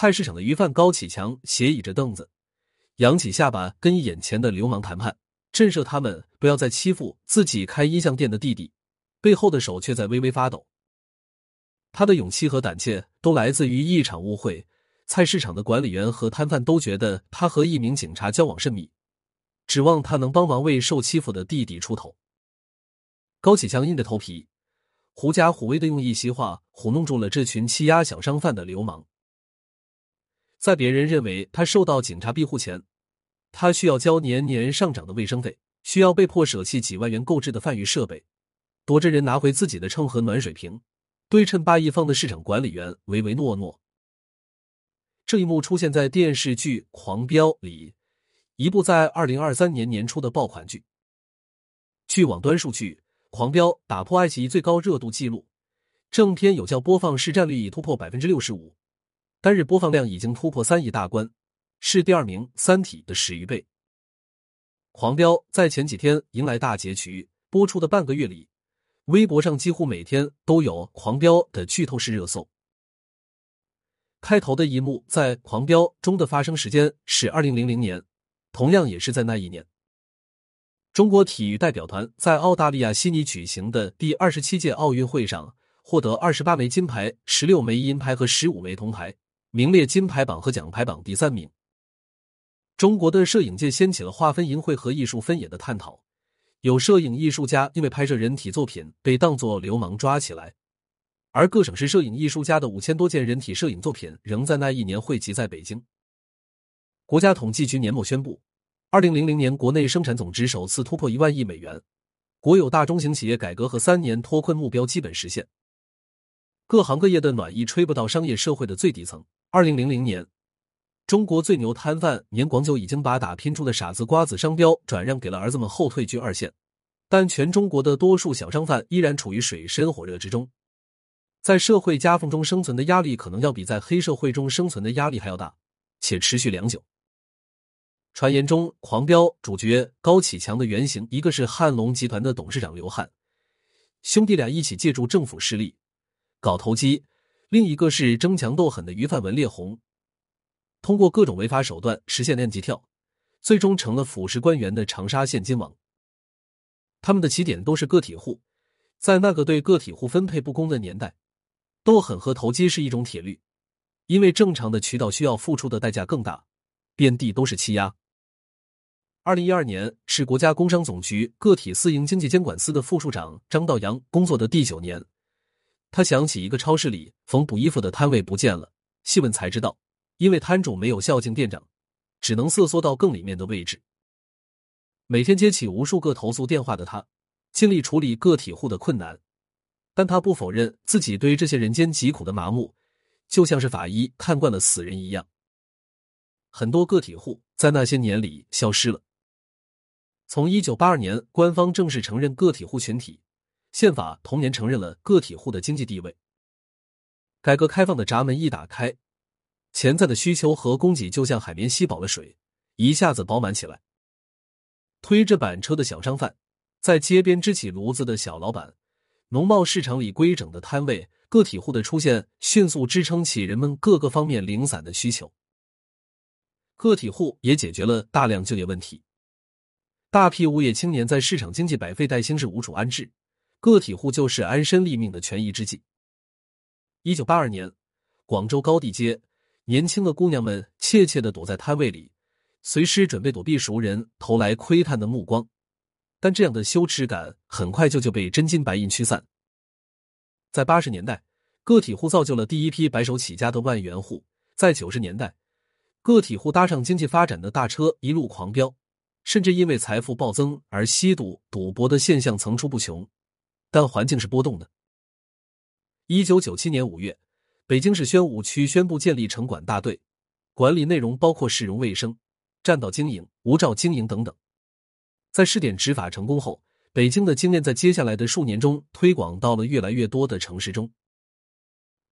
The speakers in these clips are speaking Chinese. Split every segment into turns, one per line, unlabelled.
菜市场的鱼贩高启强斜倚着凳子，扬起下巴跟眼前的流氓谈判，震慑他们不要再欺负自己开音像店的弟弟，背后的手却在微微发抖。他的勇气和胆怯都来自于一场误会。菜市场的管理员和摊贩都觉得他和一名警察交往甚密，指望他能帮忙为受欺负的弟弟出头。高启强硬着头皮，狐假虎威的用一席话糊弄住了这群欺压小商贩的流氓。在别人认为他受到警察庇护前，他需要交年年上涨的卫生费，需要被迫舍弃几万元购置的贩鱼设备，躲着人拿回自己的秤和暖水瓶。对称八亿方的市场管理员唯唯诺诺。这一幕出现在电视剧《狂飙》里，一部在二零二三年年初的爆款剧。据网端数据，《狂飙》打破爱奇艺最高热度记录，正片有效播放市占率已突破百分之六十五，单日播放量已经突破三亿大关，是第二名《三体》的十余倍。《狂飙》在前几天迎来大结局，播出的半个月里。微博上几乎每天都有《狂飙》的剧透式热搜。开头的一幕在《狂飙》中的发生时间是二零零零年，同样也是在那一年，中国体育代表团在澳大利亚悉尼举行的第二十七届奥运会上获得二十八枚金牌、十六枚银牌和十五枚铜牌，名列金牌榜和奖牌榜第三名。中国的摄影界掀起了划分淫秽和艺术分野的探讨。有摄影艺术家因为拍摄人体作品被当作流氓抓起来，而各省市摄影艺术家的五千多件人体摄影作品仍在那一年汇集在北京。国家统计局年末宣布，二零零零年国内生产总值首次突破一万亿美元，国有大中型企业改革和三年脱困目标基本实现。各行各业的暖意吹不到商业社会的最底层。二零零零年。中国最牛摊贩年广久已经把打拼出的傻子瓜子商标转让给了儿子们后退居二线，但全中国的多数小商贩依然处于水深火热之中，在社会夹缝中生存的压力可能要比在黑社会中生存的压力还要大，且持续良久。传言中，《狂飙》主角高启强的原型，一个是汉龙集团的董事长刘汉，兄弟俩一起借助政府势力搞投机；另一个是争强斗狠的鱼贩文烈红。通过各种违法手段实现链级跳，最终成了腐蚀官员的长沙现金王。他们的起点都是个体户，在那个对个体户分配不公的年代，斗狠和投机是一种铁律，因为正常的渠道需要付出的代价更大，遍地都是欺压。二零一二年是国家工商总局个体私营经济监管司的副处长张道阳工作的第九年，他想起一个超市里缝补衣服的摊位不见了，细问才知道。因为摊主没有孝敬店长，只能瑟缩到更里面的位置。每天接起无数个投诉电话的他，尽力处理个体户的困难，但他不否认自己对这些人间疾苦的麻木，就像是法医看惯了死人一样。很多个体户在那些年里消失了。从一九八二年官方正式承认个体户群体，宪法同年承认了个体户的经济地位。改革开放的闸门一打开。潜在的需求和供给就像海绵吸饱了水，一下子饱满起来。推着板车的小商贩，在街边支起炉子的小老板，农贸市场里规整的摊位，个体户的出现，迅速支撑起人们各个方面零散的需求。个体户也解决了大量就业问题，大批无业青年在市场经济百废待兴时无处安置，个体户就是安身立命的权宜之计。一九八二年，广州高地街。年轻的姑娘们怯怯的躲在摊位里，随时准备躲避熟人投来窥探的目光。但这样的羞耻感很快就就被真金白银驱散。在八十年代，个体户造就了第一批白手起家的万元户；在九十年代，个体户搭上经济发展的大车一路狂飙，甚至因为财富暴增而吸毒、赌博的现象层出不穷。但环境是波动的。一九九七年五月。北京市宣武区宣布建立城管大队，管理内容包括市容卫生、占道经营、无照经营等等。在试点执法成功后，北京的经验在接下来的数年中推广到了越来越多的城市中。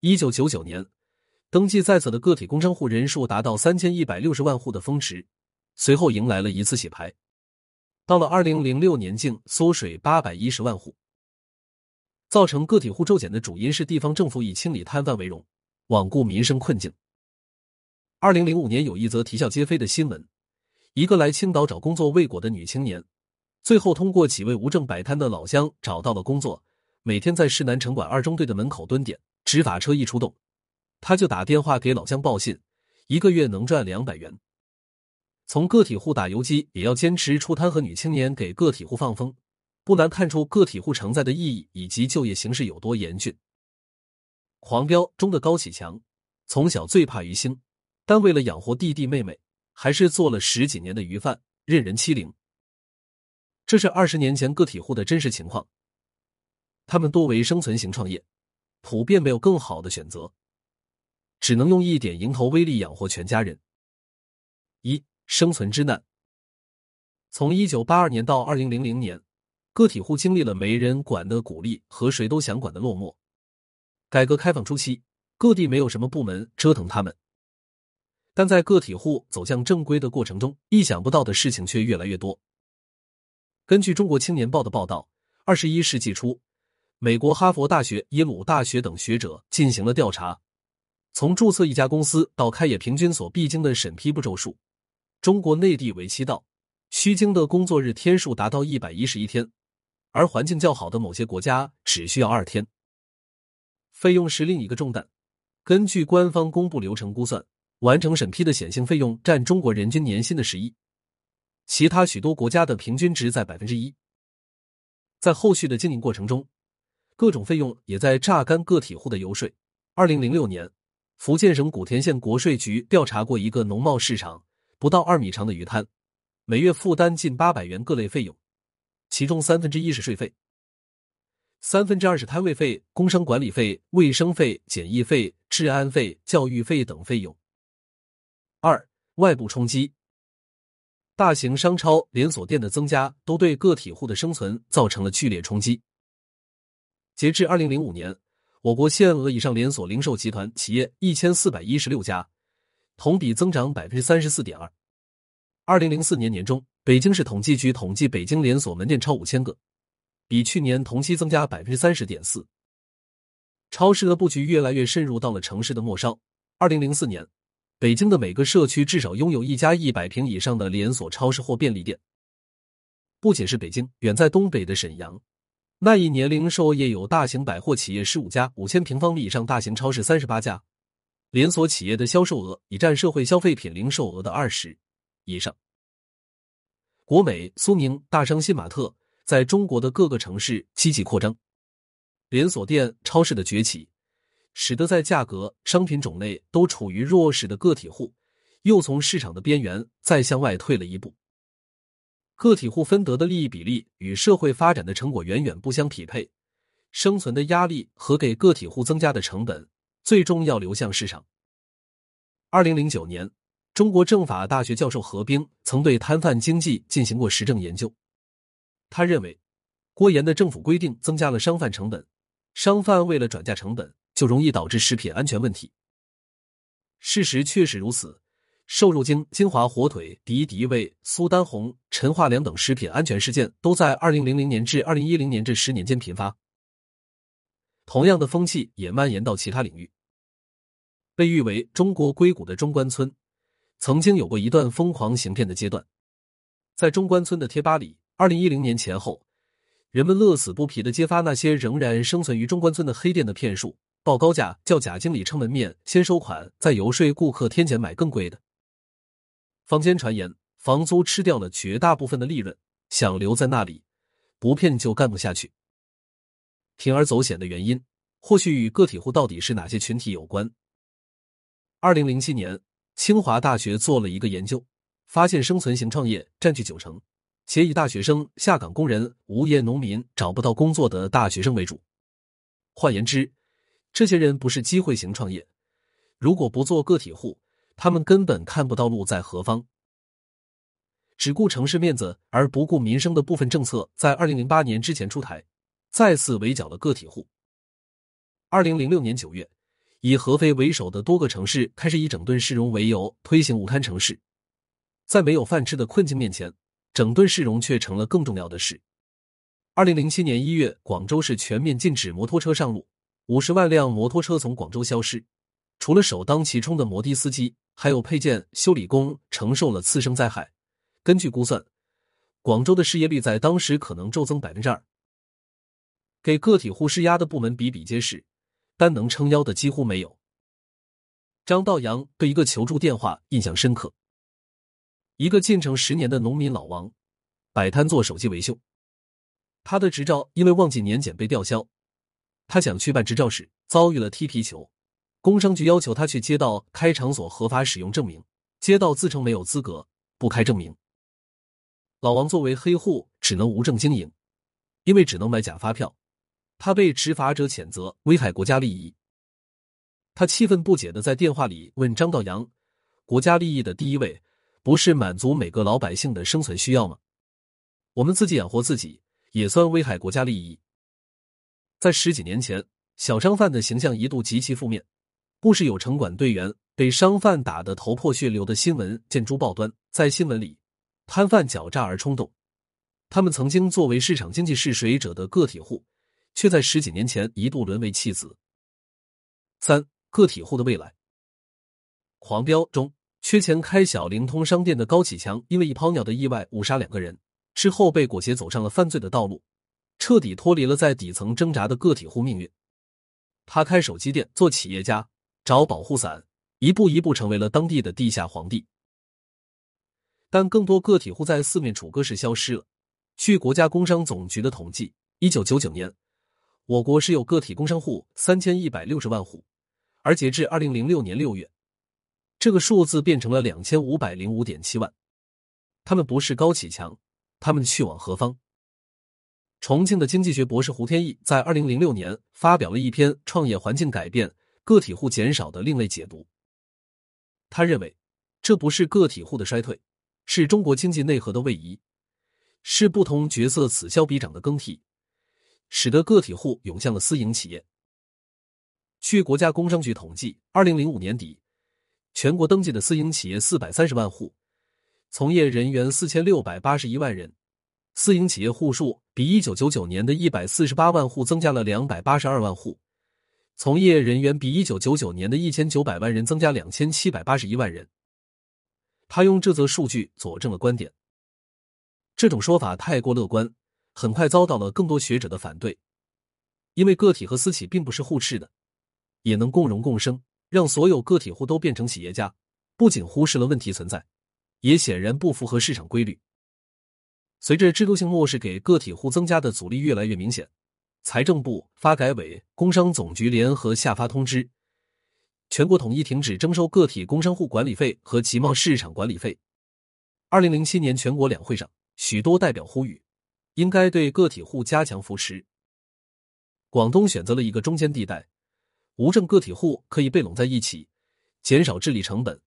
一九九九年，登记在册的个体工商户人数达到三千一百六十万户的峰值，随后迎来了一次洗牌，到了二零零六年净缩水八百一十万户。造成个体户骤减的主因是地方政府以清理摊贩为荣，罔顾民生困境。二零零五年有一则啼笑皆非的新闻：一个来青岛找工作未果的女青年，最后通过几位无证摆摊的老乡找到了工作，每天在市南城管二中队的门口蹲点，执法车一出动，他就打电话给老乡报信，一个月能赚两百元。从个体户打游击也要坚持出摊和女青年给个体户放风，不难看出个体户承载的意义以及就业形势有多严峻。《狂飙》中的高启强从小最怕鱼腥，但为了养活弟弟妹妹，还是做了十几年的鱼贩，任人欺凌。这是二十年前个体户的真实情况，他们多为生存型创业，普遍没有更好的选择，只能用一点蝇头微利养活全家人。一生存之难。从一九八二年到二零零零年，个体户经历了没人管的鼓励和谁都想管的落寞。改革开放初期，各地没有什么部门折腾他们，但在个体户走向正规的过程中，意想不到的事情却越来越多。根据中国青年报的报道，二十一世纪初，美国哈佛大学、耶鲁大学等学者进行了调查，从注册一家公司到开业，平均所必经的审批步骤数。中国内地为七道，需经的工作日天数达到一百一十一天，而环境较好的某些国家只需要二天。费用是另一个重担。根据官方公布流程估算，完成审批的显性费用占中国人均年薪的十一，其他许多国家的平均值在百分之一。在后续的经营过程中，各种费用也在榨干个体户的油水。二零零六年，福建省莆田县国税局调查过一个农贸市场。不到二米长的鱼摊，每月负担近八百元各类费用，其中三分之一是税费，三分之二是摊位费、工商管理费、卫生费、检疫费、治安费、教育费等费用。二、外部冲击，大型商超连锁店的增加都对个体户的生存造成了剧烈冲击。截至二零零五年，我国限额以上连锁零售集团企业一千四百一十六家。同比增长百分之三十四点二。二零零四年年中，北京市统计局统计北京连锁门店超五千个，比去年同期增加百分之三十点四。超市的布局越来越深入到了城市的末梢。二零零四年，北京的每个社区至少拥有一家一百平以上的连锁超市或便利店。不仅是北京，远在东北的沈阳，那一年零售业有大型百货企业十五家，五千平方米以上大型超市三十八家。连锁企业的销售额已占社会消费品零售额的二十以上。国美、苏宁、大商、新玛特在中国的各个城市积极扩张，连锁店、超市的崛起，使得在价格、商品种类都处于弱势的个体户，又从市场的边缘再向外退了一步。个体户分得的利益比例与社会发展的成果远远不相匹配，生存的压力和给个体户增加的成本。最终要流向市场。二零零九年，中国政法大学教授何冰曾对摊贩经济进行过实证研究。他认为，郭岩的政府规定增加了商贩成本，商贩为了转嫁成本，就容易导致食品安全问题。事实确实如此，瘦肉精、金华火腿、敌敌畏、苏丹红、陈化良等食品安全事件都在二零零零年至二零一零年这十年间频发。同样的风气也蔓延到其他领域。被誉为中国硅谷的中关村，曾经有过一段疯狂行骗的阶段。在中关村的贴吧里，二零一零年前后，人们乐此不疲的揭发那些仍然生存于中关村的黑店的骗术，报高价叫假经理撑门面，先收款，再游说顾客添钱买更贵的。坊间传言，房租吃掉了绝大部分的利润，想留在那里，不骗就干不下去。铤而走险的原因，或许与个体户到底是哪些群体有关。二零零七年，清华大学做了一个研究，发现生存型创业占据九成，且以大学生、下岗工人、无业农民、找不到工作的大学生为主。换言之，这些人不是机会型创业，如果不做个体户，他们根本看不到路在何方。只顾城市面子而不顾民生的部分政策，在二零零八年之前出台，再次围剿了个体户。二零零六年九月。以合肥为首的多个城市开始以整顿市容为由推行无摊城市，在没有饭吃的困境面前，整顿市容却成了更重要的事。二零零七年一月，广州市全面禁止摩托车上路，五十万辆摩托车从广州消失，除了首当其冲的摩的司机，还有配件修理工承受了次生灾害。根据估算，广州的失业率在当时可能骤增百分之二。给个体户施压的部门比比皆是，单能撑腰的几乎没有。张道阳对一个求助电话印象深刻。一个进城十年的农民老王，摆摊做手机维修，他的执照因为忘记年检被吊销。他想去办执照时，遭遇了踢皮球。工商局要求他去街道开场所合法使用证明，街道自称没有资格，不开证明。老王作为黑户，只能无证经营，因为只能买假发票。他被执法者谴责危害国家利益。他气愤不解的在电话里问张道阳：“国家利益的第一位，不是满足每个老百姓的生存需要吗？我们自己养活自己，也算危害国家利益。”在十几年前，小商贩的形象一度极其负面，不时有城管队员被商贩打得头破血流的新闻见诸报端。在新闻里，摊贩狡诈而冲动，他们曾经作为市场经济试水者的个体户，却在十几年前一度沦为弃子。三个体户的未来，狂飙中缺钱开小灵通商店的高启强，因为一泡尿的意外误杀两个人，之后被裹挟走上了犯罪的道路。彻底脱离了在底层挣扎的个体户命运。他开手机店，做企业家，找保护伞，一步一步成为了当地的地下皇帝。但更多个体户在四面楚歌时消失了。据国家工商总局的统计，一九九九年，我国是有个体工商户三千一百六十万户，而截至二零零六年六月，这个数字变成了两千五百零五点七万。他们不是高启强，他们去往何方？重庆的经济学博士胡天翼在二零零六年发表了一篇《创业环境改变，个体户减少的另类解读》。他认为，这不是个体户的衰退，是中国经济内核的位移，是不同角色此消彼长的更替，使得个体户涌向了私营企业。据国家工商局统计，二零零五年底，全国登记的私营企业四百三十万户，从业人员四千六百八十一万人。私营企业户数比一九九九年的一百四十八万户增加了两百八十二万户，从业人员比一九九九年的一千九百万人增加两千七百八十一万人。他用这则数据佐证了观点。这种说法太过乐观，很快遭到了更多学者的反对，因为个体和私企并不是互斥的，也能共荣共生，让所有个体户都变成企业家，不仅忽视了问题存在，也显然不符合市场规律。随着制度性漠视给个体户增加的阻力越来越明显，财政部、发改委、工商总局联合下发通知，全国统一停止征收个体工商户管理费和集贸市场管理费。二零零七年全国两会上，许多代表呼吁，应该对个体户加强扶持。广东选择了一个中间地带，无证个体户可以被拢在一起，减少治理成本，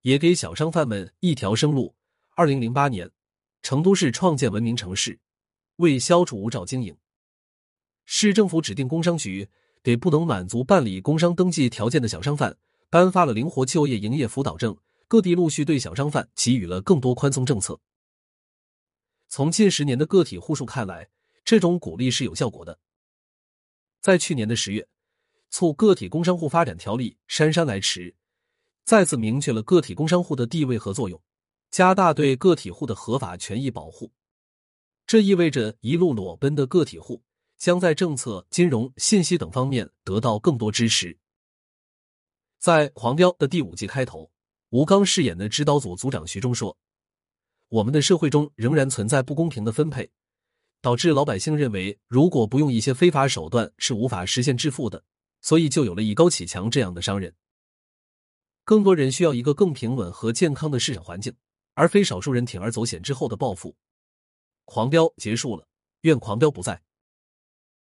也给小商贩们一条生路。二零零八年。成都市创建文明城市，为消除无照经营，市政府指定工商局给不能满足办理工商登记条件的小商贩颁发了灵活就业营业辅导证。各地陆续对小商贩给予了更多宽松政策。从近十年的个体户数看来，这种鼓励是有效果的。在去年的十月，《促个体工商户发展条例》姗姗来迟，再次明确了个体工商户的地位和作用。加大对个体户的合法权益保护，这意味着一路裸奔的个体户将在政策、金融、信息等方面得到更多支持。在《狂飙》的第五季开头，吴刚饰演的指导组组长徐忠说：“我们的社会中仍然存在不公平的分配，导致老百姓认为如果不用一些非法手段是无法实现致富的，所以就有了以高启强这样的商人。更多人需要一个更平稳和健康的市场环境。”而非少数人铤而走险之后的暴富，狂飙结束了，愿狂飙不再。